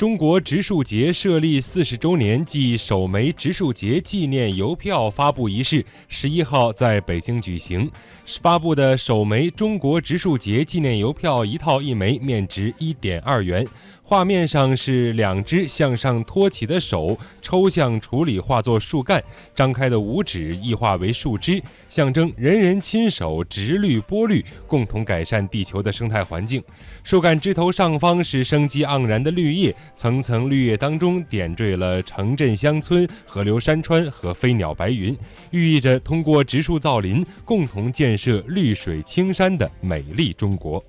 中国植树节设立四十周年暨首枚植树节纪念邮票发布仪式十一号在北京举行。发布的首枚中国植树节纪念邮票一套一枚，面值一点二元。画面上是两只向上托起的手，抽象处理画作树干，张开的五指异化为树枝，象征人人亲手植绿播绿，共同改善地球的生态环境。树干枝头上方是生机盎然的绿叶，层层绿叶当中点缀了城镇乡村、河流山川和飞鸟白云，寓意着通过植树造林，共同建设绿水青山的美丽中国。